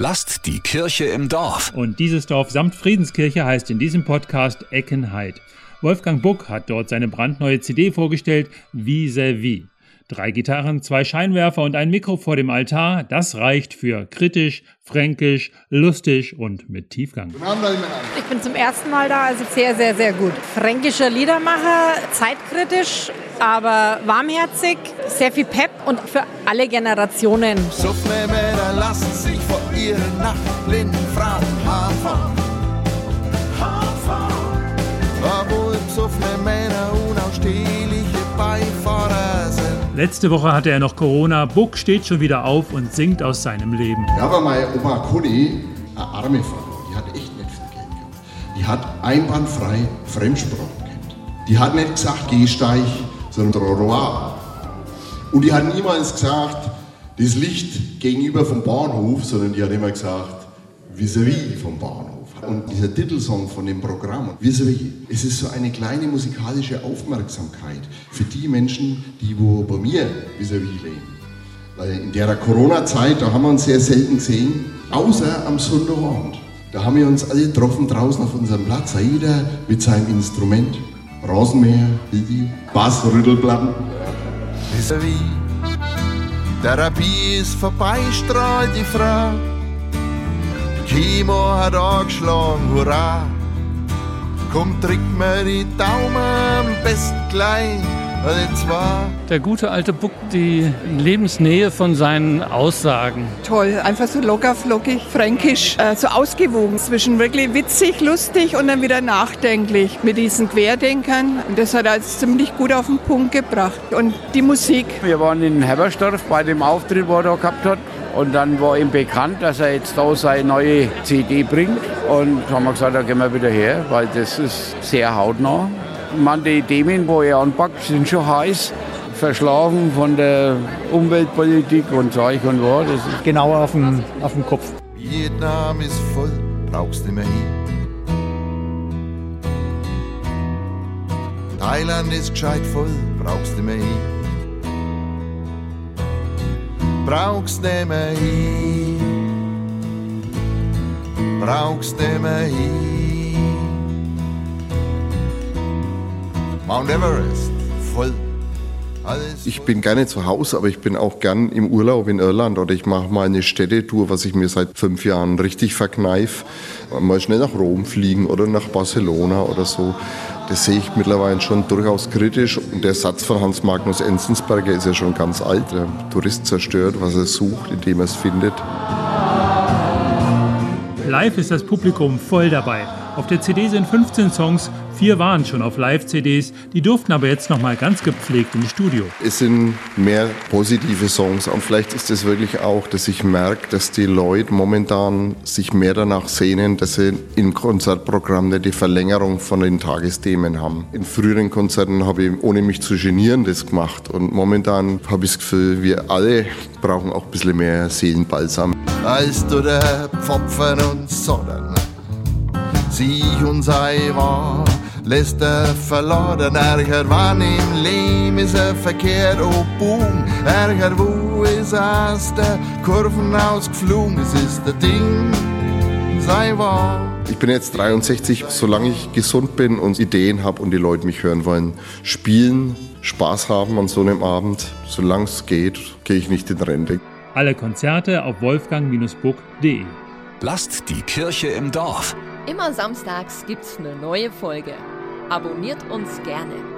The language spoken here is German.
Lasst die Kirche im Dorf. Und dieses Dorf samt Friedenskirche heißt in diesem Podcast Eckenheid. Wolfgang Buck hat dort seine brandneue CD vorgestellt, Vis-à-vis. Drei Gitarren, zwei Scheinwerfer und ein Mikro vor dem Altar, das reicht für kritisch, fränkisch, lustig und mit Tiefgang. Ich bin zum ersten Mal da, also sehr, sehr, sehr gut. Fränkischer Liedermacher, zeitkritisch, aber warmherzig, sehr viel Pep und für alle Generationen. Suffne Männer lassen sich vor ihren nachblinden Frauen Haarfahren. Obwohl besoffene Männer unausstehliche Beifahrer sind. Letzte Woche hatte er noch Corona. Buck steht schon wieder auf und singt aus seinem Leben. Ja, aber meine Oma Conny, eine arme Frau, die hat echt nicht viel Geld gehabt. Die hat einwandfrei Fremdsprachen gehabt. Die hat nicht gesagt, Gehsteig, sondern Trottoir. Und die hat niemals gesagt, das Licht gegenüber vom Bahnhof, sondern die hat immer gesagt, vis-à-vis vom Bahnhof. Und dieser Titelsong von dem Programm, es ist so eine kleine musikalische Aufmerksamkeit für die Menschen, die wo bei mir vis-à-vis leben. Weil in der Corona-Zeit, da haben wir uns sehr selten gesehen, außer am Sonntagabend. Da haben wir uns alle getroffen draußen auf unserem Platz, jeder mit seinem Instrument. Rasenmäher, Bass, Rüttelplatten. Vis-à-vis. Therapie ist vorbei, strahlt die Frau. Chemo hat angeschlagen, hurra. Komm, drück mir die Daumen, am besten gleich, zwei. Der gute alte Buck, die Lebensnähe von seinen Aussagen. Toll, einfach so locker, flockig, fränkisch, äh, so ausgewogen zwischen wirklich witzig, lustig und dann wieder nachdenklich mit diesen Querdenkern. Und das hat er als ziemlich gut auf den Punkt gebracht. Und die Musik. Wir waren in Herbersdorf bei dem Auftritt, wo er da gehabt hat. Und dann war ihm bekannt, dass er jetzt da seine neue CD bringt. Und haben wir gesagt, da gehen wir wieder her, weil das ist sehr hautnah. Man, die Themen, wo er anpackt, sind schon heiß. Verschlafen von der Umweltpolitik und Zeug und was. Das ist genau auf dem, auf dem Kopf. Vietnam ist voll, brauchst nicht mehr hin. Thailand ist gescheit voll, brauchst nicht mehr hin. Brauchst nicht mehr hin. Brauchst nicht mehr hin. Mount Everest voll. Ich bin gerne zu Hause, aber ich bin auch gern im Urlaub in Irland oder ich mache mal eine Städtetour, was ich mir seit fünf Jahren richtig verkneife. Mal schnell nach Rom fliegen oder nach Barcelona oder so. Das sehe ich mittlerweile schon durchaus kritisch. Und der Satz von Hans Magnus Enzensberger ist ja schon ganz alt. Der Tourist zerstört, was er sucht, indem er es findet. Live ist das Publikum voll dabei. Auf der CD sind 15 Songs, vier waren schon auf Live-CDs, die durften aber jetzt nochmal ganz gepflegt ins Studio. Es sind mehr positive Songs und vielleicht ist es wirklich auch, dass ich merke, dass die Leute momentan sich mehr danach sehnen, dass sie im Konzertprogramm nicht die Verlängerung von den Tagesthemen haben. In früheren Konzerten habe ich, ohne mich zu genieren, das gemacht und momentan habe ich das Gefühl, wir alle brauchen auch ein bisschen mehr Seelenbalsam. als du der Pfopfen und Sonnen. Sieh und sei wahr, lässt er verladen, ärger wann im Leben ist er verkehrt, oh boom, ärger wo ist aus der Kurven ausgeflogen, es ist der Ding, sei wahr. Ich bin jetzt 63, solange ich gesund bin und Ideen habe und die Leute mich hören wollen, spielen, Spaß haben an so einem Abend, solange es geht, gehe ich nicht in Rente. Alle Konzerte auf wolfgang-buck.de. Lasst die Kirche im Dorf. Immer samstags gibt's eine neue Folge. Abonniert uns gerne.